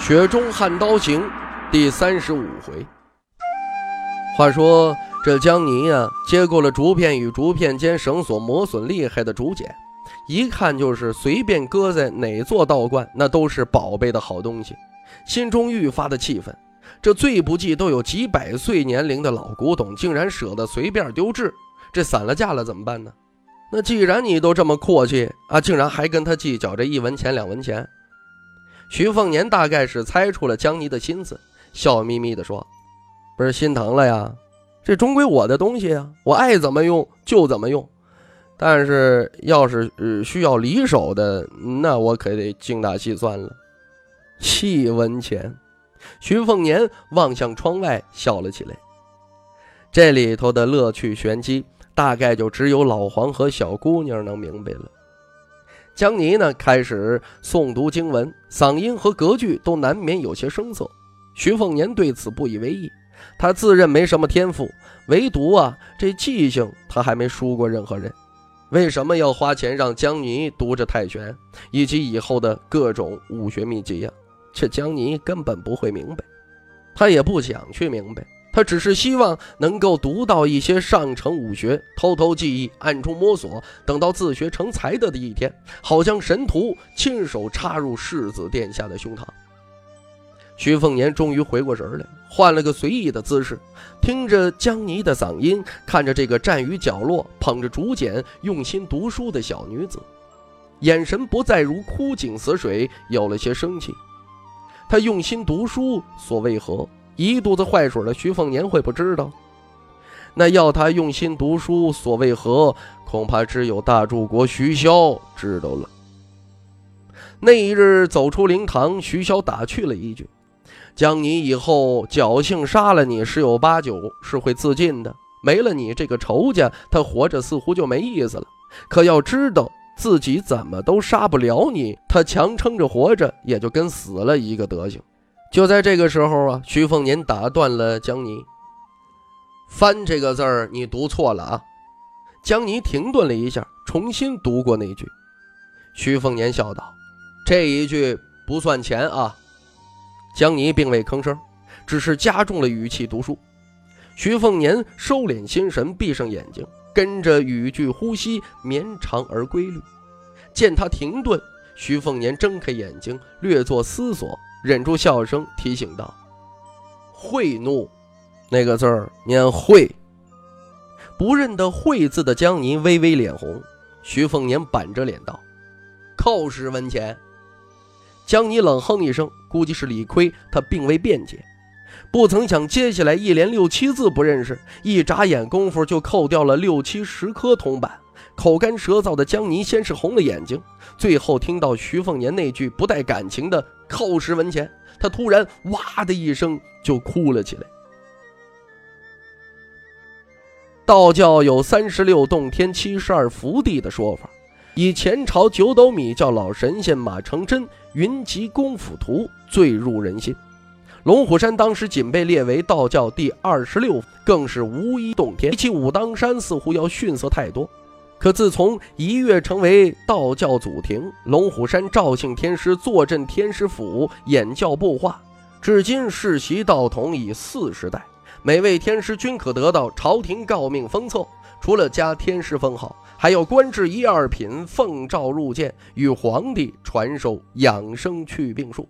雪中悍刀行》第三十五回。话说这江泥啊，接过了竹片与竹片间绳索磨损厉害的竹简，一看就是随便搁在哪座道观，那都是宝贝的好东西，心中愈发的气愤。这最不济都有几百岁年龄的老古董，竟然舍得随便丢掷，这散了架了怎么办呢？那既然你都这么阔气啊，竟然还跟他计较这一文钱两文钱。徐凤年大概是猜出了江泥的心思，笑眯眯地说：“不是心疼了呀，这终归我的东西啊，我爱怎么用就怎么用。但是要是呃需要离手的，那我可得精打细算了。”七文钱，徐凤年望向窗外笑了起来。这里头的乐趣玄机，大概就只有老黄和小姑娘能明白了。江泥呢，开始诵读经文，嗓音和格局都难免有些生涩。徐凤年对此不以为意，他自认没什么天赋，唯独啊这记性他还没输过任何人。为什么要花钱让江泥读着泰拳以及以后的各种武学秘籍呀？这江泥根本不会明白，他也不想去明白。他只是希望能够读到一些上乘武学，偷偷记忆，暗中摸索，等到自学成才的的一天，好将神图亲手插入世子殿下的胸膛。徐凤年终于回过神来，换了个随意的姿势，听着江泥的嗓音，看着这个站于角落捧着竹简用心读书的小女子，眼神不再如枯井死水，有了些生气。他用心读书，所为何？一肚子坏水的徐凤年会不知道？那要他用心读书，所为何？恐怕只有大柱国徐骁知道了。那一日走出灵堂，徐骁打趣了一句：“将你以后侥幸杀了你，十有八九是会自尽的。没了你这个仇家，他活着似乎就没意思了。可要知道自己怎么都杀不了你，他强撑着活着，也就跟死了一个德行。”就在这个时候啊，徐凤年打断了江泥。翻这个字儿，你读错了啊！江泥停顿了一下，重新读过那句。徐凤年笑道：“这一句不算钱啊。”江泥并未吭声，只是加重了语气读书。徐凤年收敛心神，闭上眼睛，跟着语句呼吸绵长而规律。见他停顿，徐凤年睁开眼睛，略作思索。忍住笑声，提醒道：“贿赂，那个字儿念贿。”不认得“贿”字的江宁微微脸红。徐凤年板着脸道：“扣十文钱。”江宁冷哼一声，估计是理亏，他并未辩解。不曾想，接下来一连六七字不认识，一眨眼功夫就扣掉了六七十颗铜板。口干舌燥的江泥先是红了眼睛，最后听到徐凤年那句不带感情的“扣十文钱”，他突然哇的一声就哭了起来。道教有三十六洞天、七十二福地的说法，以前朝九斗米教老神仙马成真《云集功夫图》最入人心。龙虎山当时仅被列为道教第二十六，更是无一洞天，比起武当山似乎要逊色太多。可自从一跃成为道教祖庭，龙虎山赵姓天师坐镇天师府，演教布化，至今世袭道统已四十代，每位天师均可得到朝廷诰命封册。除了加天师封号，还要官至一二品，奉诏入见，与皇帝传授养生祛病术。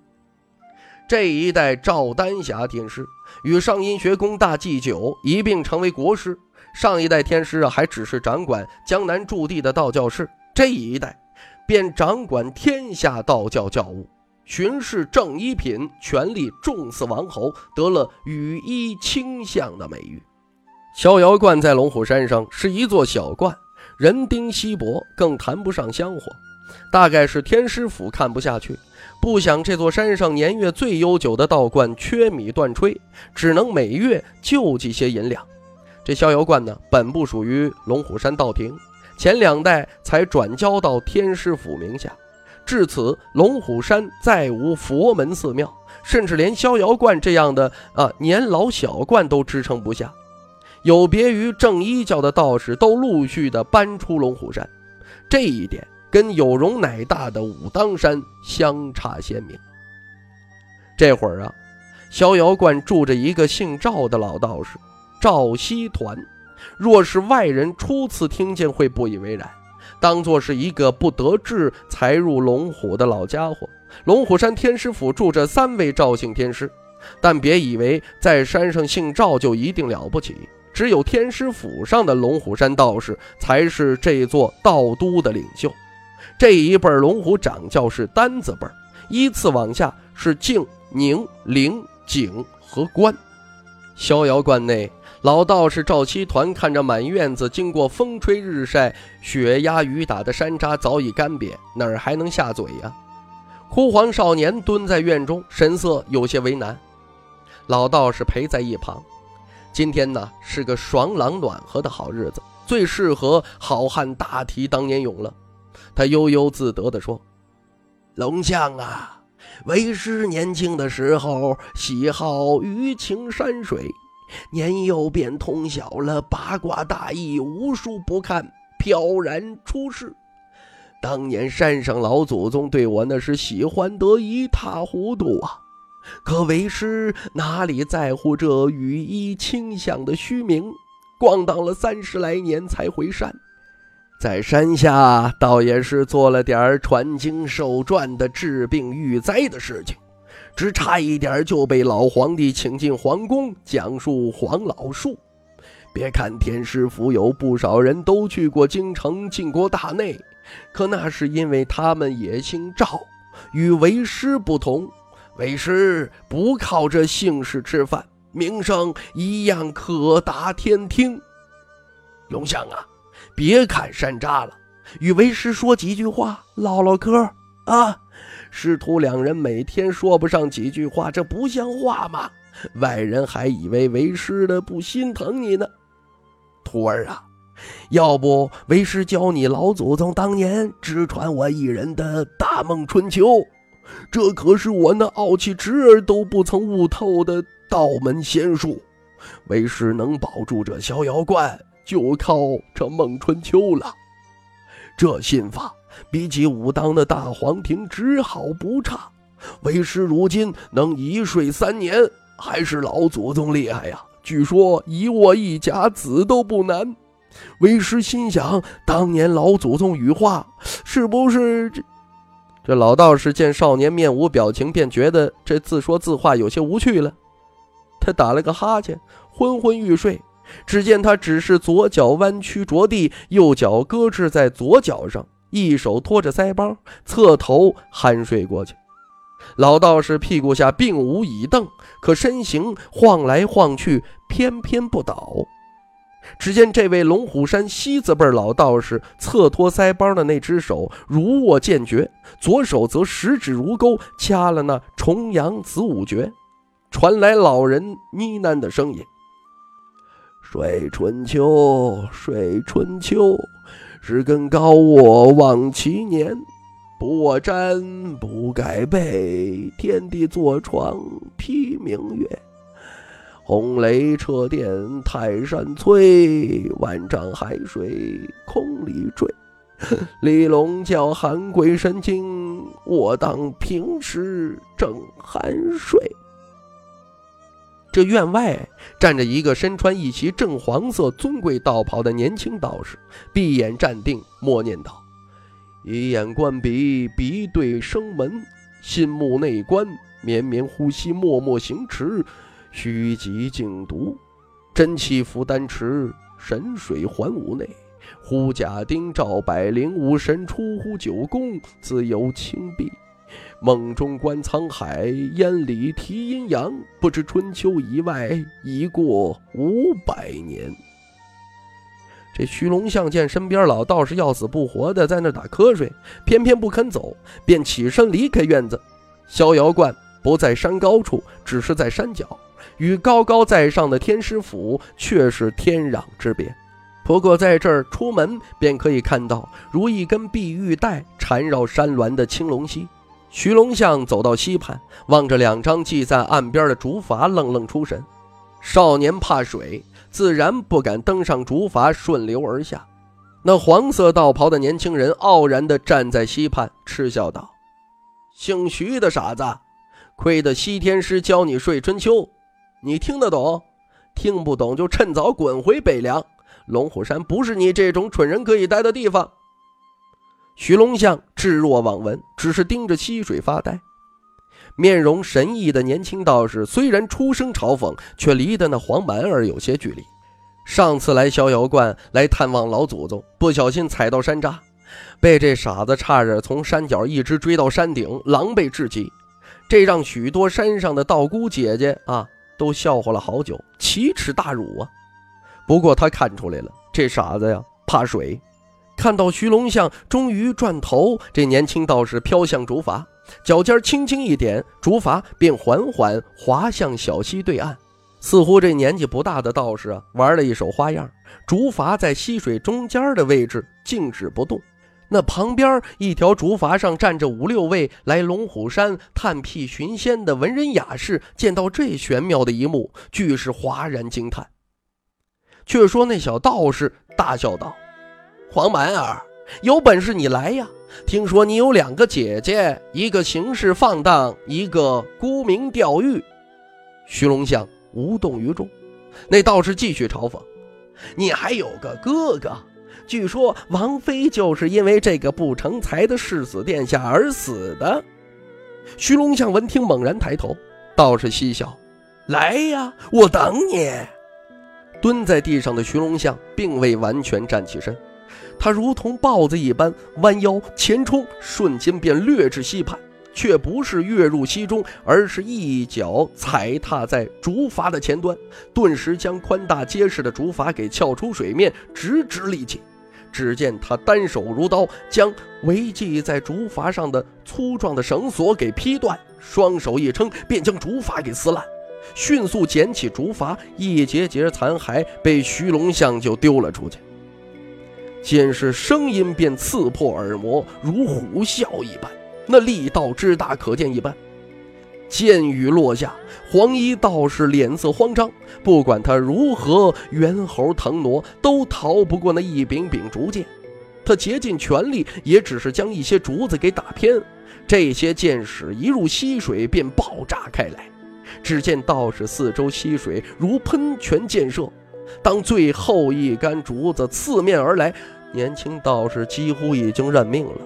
这一代赵丹霞天师与上阴学宫大祭酒一并成为国师。上一代天师啊，还只是掌管江南驻地的道教士，这一代便掌管天下道教教务，巡视正一品，权力重似王侯，得了羽衣卿相的美誉。逍遥观在龙虎山上是一座小观，人丁稀薄，更谈不上香火。大概是天师府看不下去，不想这座山上年月最悠久的道观缺米断炊，只能每月救济些银两。这逍遥观呢，本不属于龙虎山道庭，前两代才转交到天师府名下。至此，龙虎山再无佛门寺庙，甚至连逍遥观这样的啊年老小观都支撑不下。有别于正一教的道士，都陆续的搬出龙虎山，这一点。跟有容乃大的武当山相差鲜明。这会儿啊，逍遥观住着一个姓赵的老道士，赵锡团。若是外人初次听见，会不以为然，当做是一个不得志才入龙虎的老家伙。龙虎山天师府住着三位赵姓天师，但别以为在山上姓赵就一定了不起，只有天师府上的龙虎山道士才是这座道都的领袖。这一辈龙虎掌教是单字辈依次往下是静、宁、灵、景和关。逍遥观内，老道士赵七团看着满院子经过风吹日晒、雪压雨打的山楂早已干瘪，哪儿还能下嘴呀？枯黄少年蹲在院中，神色有些为难。老道士陪在一旁。今天呢是个爽朗暖和的好日子，最适合好汉大提当年勇了。他悠悠自得地说：“龙象啊，为师年轻的时候喜好鱼情山水，年幼便通晓了八卦大义，无书不看，飘然出世。当年山上老祖宗对我那是喜欢得一塌糊涂啊！可为师哪里在乎这羽衣清响的虚名？逛荡了三十来年才回山。”在山下倒也是做了点传经授传的治病育灾的事情，只差一点就被老皇帝请进皇宫讲述黄老术。别看天师府有不少人都去过京城进过大内，可那是因为他们也姓赵，与为师不同。为师不靠这姓氏吃饭，名声一样可达天听。龙象啊！别砍山楂了，与为师说几句话，唠唠嗑啊！师徒两人每天说不上几句话，这不像话吗？外人还以为为师的不心疼你呢。徒儿啊，要不为师教你老祖宗当年只传我一人的大梦春秋，这可是我那傲气侄儿都不曾悟透的道门仙术。为师能保住这逍遥观。就靠这《梦春秋》了，这心法比起武当的大黄庭只好不差。为师如今能一睡三年，还是老祖宗厉害呀！据说一卧一甲子都不难。为师心想，当年老祖宗羽化，是不是这？这老道士见少年面无表情，便觉得这自说自话有些无趣了。他打了个哈欠，昏昏欲睡。只见他只是左脚弯曲着地，右脚搁置在左脚上，一手托着腮帮，侧头酣睡过去。老道士屁股下并无椅凳，可身形晃来晃去，偏偏不倒。只见这位龙虎山西子辈老道士侧托腮帮的那只手如握剑诀，左手则十指如钩，掐了那重阳子午诀，传来老人呢喃的声音。睡春秋，睡春秋，是根高卧望其年。不卧毡，不盖被，天地坐床披明月。红雷掣电泰山摧，万丈海水空里坠。李龙叫喊鬼神惊，我当平时正酣睡。这院外站着一个身穿一袭正黄色尊贵道袍的年轻道士，闭眼站定，默念道：“以眼观鼻，鼻对生门，心目内观，绵绵呼吸，默默行持，虚极静读，真气浮丹池，神水还无内。呼甲丁照百灵，武神出乎九宫，自由清碧。”梦中观沧海，烟里提阴阳。不知春秋以外，已过五百年。这徐龙相见身边老道士要死不活的在那打瞌睡，偏偏不肯走，便起身离开院子。逍遥观不在山高处，只是在山脚，与高高在上的天师府却是天壤之别。不过在这儿出门便可以看到，如一根碧玉带缠绕山峦的青龙溪。徐龙象走到溪畔，望着两张系在岸边的竹筏，愣愣出神。少年怕水，自然不敢登上竹筏顺流而下。那黄色道袍的年轻人傲然地站在溪畔，嗤笑道：“姓徐的傻子，亏得西天师教你睡春秋，你听得懂？听不懂就趁早滚回北凉。龙虎山不是你这种蠢人可以待的地方。”徐龙象置若罔闻，只是盯着溪水发呆。面容神异的年轻道士虽然出声嘲讽，却离得那黄蛮儿有些距离。上次来逍遥观来探望老祖宗，不小心踩到山楂，被这傻子差点从山脚一直追到山顶，狼狈至极。这让许多山上的道姑姐姐啊都笑话了好久，奇耻大辱啊！不过他看出来了，这傻子呀怕水。看到徐龙象终于转头，这年轻道士飘向竹筏，脚尖轻轻一点，竹筏便缓缓滑向小溪对岸。似乎这年纪不大的道士啊，玩了一手花样。竹筏在溪水中间的位置静止不动，那旁边一条竹筏上站着五六位来龙虎山探辟寻仙的文人雅士，见到这玄妙的一幕，俱是哗然惊叹。却说那小道士大笑道。黄蛮儿，有本事你来呀！听说你有两个姐姐，一个行事放荡，一个沽名钓誉。徐龙象无动于衷。那道士继续嘲讽：“你还有个哥哥，据说王妃就是因为这个不成才的世子殿下而死的。”徐龙象闻听，猛然抬头，道士嬉笑：“来呀，我等你。”蹲在地上的徐龙象并未完全站起身。他如同豹子一般弯腰前冲，瞬间便掠至溪畔，却不是跃入溪中，而是一脚踩踏在竹筏的前端，顿时将宽大结实的竹筏给撬出水面，直直立起。只见他单手如刀，将围系在竹筏上的粗壮的绳索给劈断，双手一撑，便将竹筏给撕烂，迅速捡起竹筏，一节节残骸被徐龙象就丢了出去。先是声音便刺破耳膜，如虎啸一般，那力道之大，可见一斑。剑雨落下，黄衣道士脸色慌张，不管他如何猿猴腾挪，都逃不过那一柄柄竹剑。他竭尽全力，也只是将一些竹子给打偏。这些箭矢一入溪水，便爆炸开来。只见道士四周溪水如喷泉溅射，当最后一杆竹子刺面而来。年轻道士几乎已经认命了。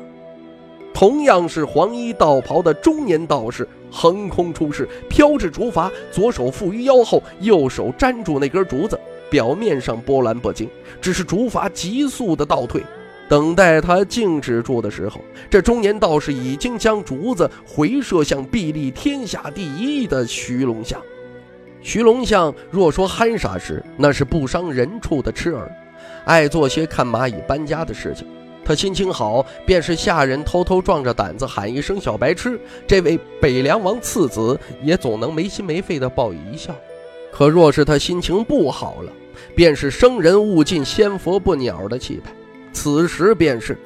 同样是黄衣道袍的中年道士横空出世，飘至竹筏，左手负于腰后，右手粘住那根竹子，表面上波澜不惊，只是竹筏急速的倒退。等待他静止住的时候，这中年道士已经将竹子回射向臂力天下第一的徐龙象。徐龙象若说憨傻时，那是不伤人处的痴儿。爱做些看蚂蚁搬家的事情，他心情好，便是下人偷偷壮着胆子喊一声“小白痴”，这位北凉王次子也总能没心没肺地报以一笑。可若是他心情不好了，便是生人勿近，仙佛不鸟的气派。此时便是，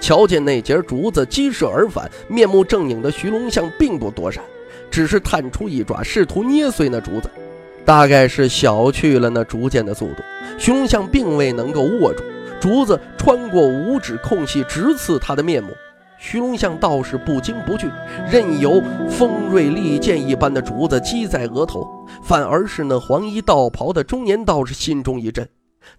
瞧见那截竹子激射而返，面目正影的徐龙象并不躲闪，只是探出一爪，试图捏碎那竹子。大概是小觑了那竹剑的速度，徐龙象并未能够握住竹子，穿过五指空隙，直刺他的面目。徐龙象倒是不惊不惧，任由锋锐利剑一般的竹子击在额头，反而是那黄衣道袍的中年道士心中一震。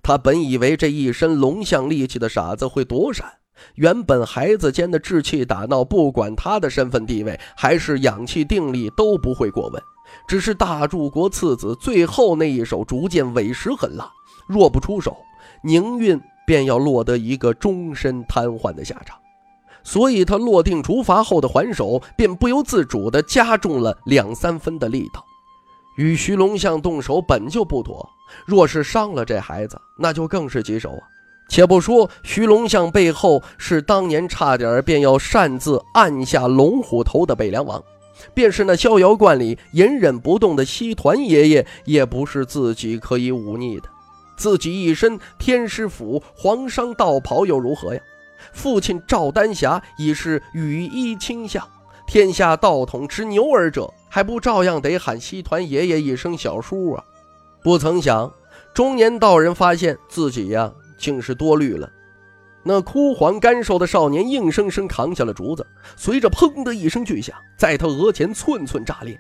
他本以为这一身龙象力气的傻子会躲闪，原本孩子间的稚气打闹，不管他的身份地位还是氧气定力，都不会过问。只是大柱国次子最后那一手逐渐委实狠辣，若不出手，宁运便要落得一个终身瘫痪的下场。所以他落定竹筏后的还手，便不由自主地加重了两三分的力道。与徐龙象动手本就不妥，若是伤了这孩子，那就更是棘手啊！且不说徐龙象背后是当年差点便要擅自按下龙虎头的北凉王。便是那逍遥观里隐忍不动的西团爷爷，也不是自己可以忤逆的。自己一身天师府皇商道袍又如何呀？父亲赵丹霞已是羽衣倾相，天下道统之牛耳者，还不照样得喊西团爷爷一声小叔啊？不曾想，中年道人发现自己呀，竟是多虑了。那枯黄干瘦的少年硬生生扛下了竹子，随着砰的一声巨响，在他额前寸寸炸裂。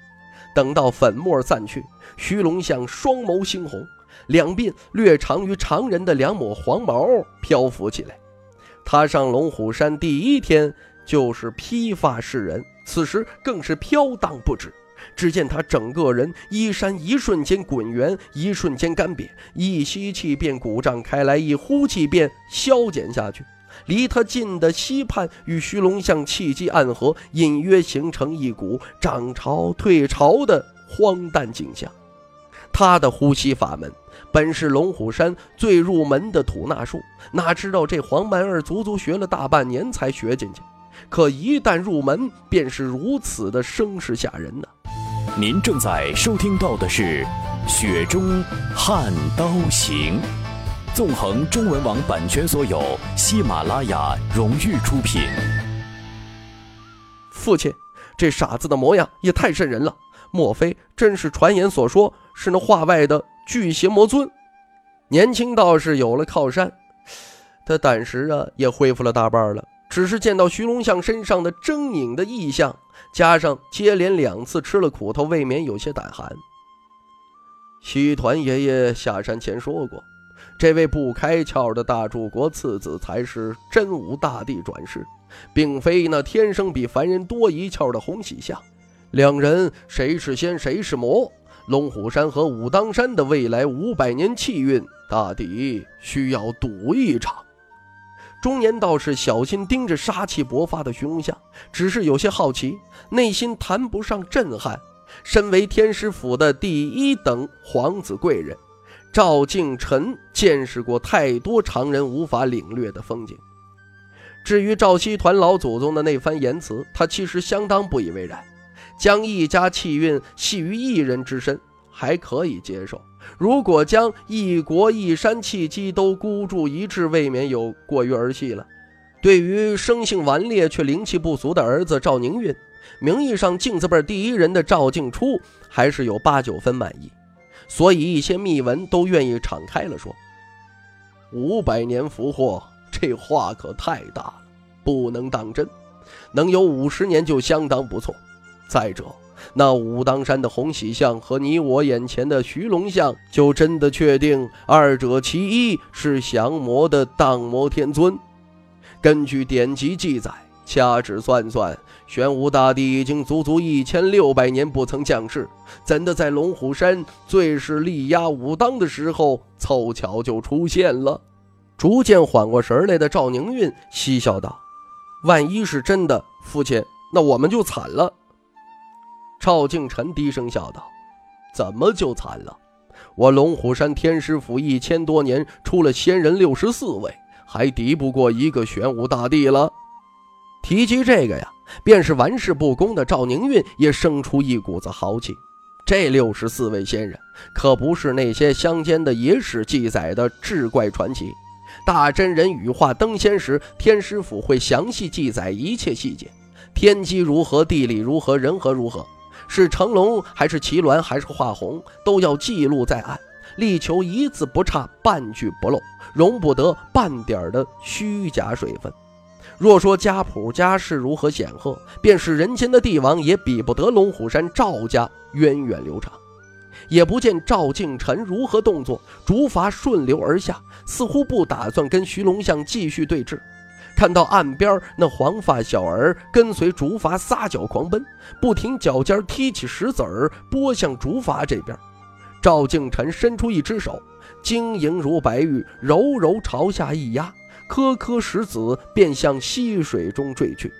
等到粉末散去，徐龙像双眸猩红，两鬓略长于常人的两抹黄毛漂浮起来。他上龙虎山第一天就是披发示人，此时更是飘荡不止。只见他整个人衣衫一瞬间滚圆，一瞬间干瘪，一吸气便鼓胀开来，一呼气便消减下去。离他近的溪畔与虚龙像气机暗合，隐约形成一股涨潮退潮的荒诞景象。他的呼吸法门本是龙虎山最入门的吐纳术，哪知道这黄蛮儿足足学了大半年才学进去，可一旦入门，便是如此的声势吓人呢。您正在收听到的是《雪中悍刀行》，纵横中文网版权所有，喜马拉雅荣誉出品。父亲，这傻子的模样也太瘆人了，莫非真是传言所说是那画外的巨邪魔尊？年轻道士有了靠山，他胆识啊也恢复了大半了，只是见到徐龙象身上的狰狞的异象。加上接连两次吃了苦头，未免有些胆寒。西团爷爷下山前说过，这位不开窍的大柱国次子才是真武大帝转世，并非那天生比凡人多一窍的洪喜相。两人谁是仙，谁是魔？龙虎山和武当山的未来五百年气运，大抵需要赌一场。中年道士小心盯着杀气勃发的徐龙像，只是有些好奇，内心谈不上震撼。身为天师府的第一等皇子贵人，赵敬臣见识过太多常人无法领略的风景。至于赵西团老祖宗的那番言辞，他其实相当不以为然。将一家气运系于一人之身，还可以接受。如果将一国一山契机都孤注一掷，未免有过于儿戏了。对于生性顽劣却灵气不俗的儿子赵宁运，名义上镜子辈第一人的赵静初还是有八九分满意，所以一些秘闻都愿意敞开了说。五百年福祸，这话可太大了，不能当真。能有五十年就相当不错。再者。那武当山的红喜像和你我眼前的徐龙像，就真的确定二者其一是降魔的荡魔天尊？根据典籍记载，掐指算算，玄武大帝已经足足一千六百年不曾降世，怎的在龙虎山最是力压武当的时候，凑巧就出现了？逐渐缓过神来的赵宁运嬉笑道：“万一是真的，父亲，那我们就惨了。”赵敬臣低声笑道：“怎么就惨了？我龙虎山天师府一千多年，出了仙人六十四位，还敌不过一个玄武大帝了。”提及这个呀，便是玩世不恭的赵宁运也生出一股子豪气。这六十四位仙人，可不是那些乡间的野史记载的志怪传奇。大真人羽化登仙时，天师府会详细记载一切细节，天机如何，地理如何，人和如何。是成龙还是齐鸾还是华红，都要记录在案，力求一字不差，半句不漏，容不得半点的虚假水分。若说家谱家世如何显赫，便是人间的帝王也比不得龙虎山赵家源远流长。也不见赵敬臣如何动作，竹筏顺流而下，似乎不打算跟徐龙相继续对峙。看到岸边那黄发小儿跟随竹筏撒脚狂奔，不停脚尖踢起石子儿拨向竹筏这边。赵敬臣伸出一只手，晶莹如白玉，柔柔朝下一压，颗颗石子便向溪水中坠去。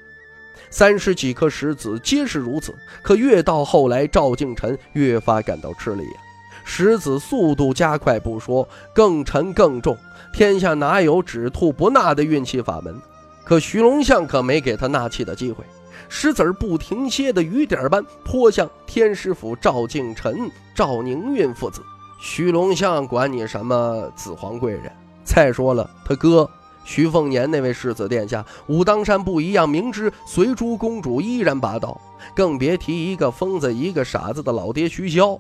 三十几颗石子皆是如此，可越到后来，赵敬臣越发感到吃力呀。石子速度加快不说，更沉更重。天下哪有只吐不纳的运气法门？可徐龙相可没给他纳气的机会。石子儿不停歇的雨点般泼向天师府赵敬臣、赵宁运父子。徐龙相管你什么子皇贵人？再说了，他哥徐凤年那位世子殿下，武当山不一样，明知随珠公主依然霸道，更别提一个疯子一个傻子的老爹徐骁。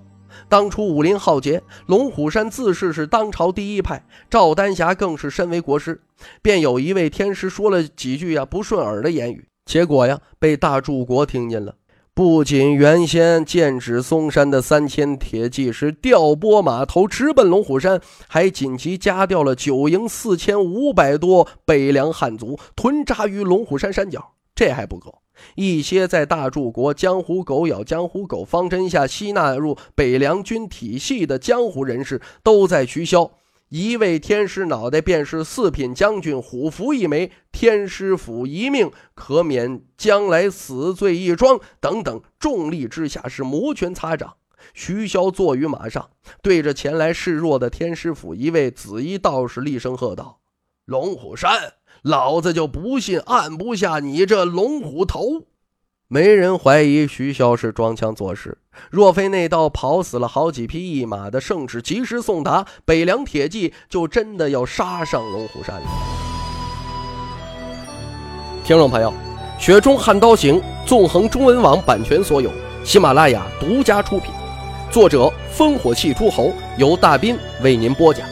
当初武林浩劫，龙虎山自视是当朝第一派，赵丹霞更是身为国师，便有一位天师说了几句呀不顺耳的言语，结果呀被大柱国听见了。不仅原先剑指嵩山的三千铁骑是调拨马头直奔龙虎山，还紧急加调了九营四千五百多北凉汉族屯扎于龙虎山山脚。这还不够，一些在大柱国江湖狗咬江湖狗方针下吸纳入北凉军体系的江湖人士，都在徐骁。一位天师脑袋便是四品将军，虎符一枚，天师府一命，可免将来死罪一桩。等等，重力之下是摩拳擦掌。徐骁坐于马上，对着前来示弱的天师府一位紫衣道士厉声喝道：“龙虎山，老子就不信按不下你这龙虎头！”没人怀疑徐骁是装腔作势，若非那道跑死了好几匹一马的圣旨及时送达，北凉铁骑就真的要杀上龙虎山了。听众朋友，《雪中悍刀行》纵横中文网版权所有，喜马拉雅独家出品，作者烽火戏诸侯，由大斌为您播讲。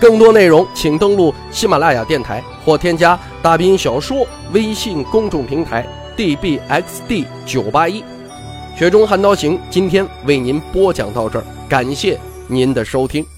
更多内容请登录喜马拉雅电台或添加大兵小说微信公众平台。dbxd 九八一，雪中悍刀行，今天为您播讲到这儿，感谢您的收听。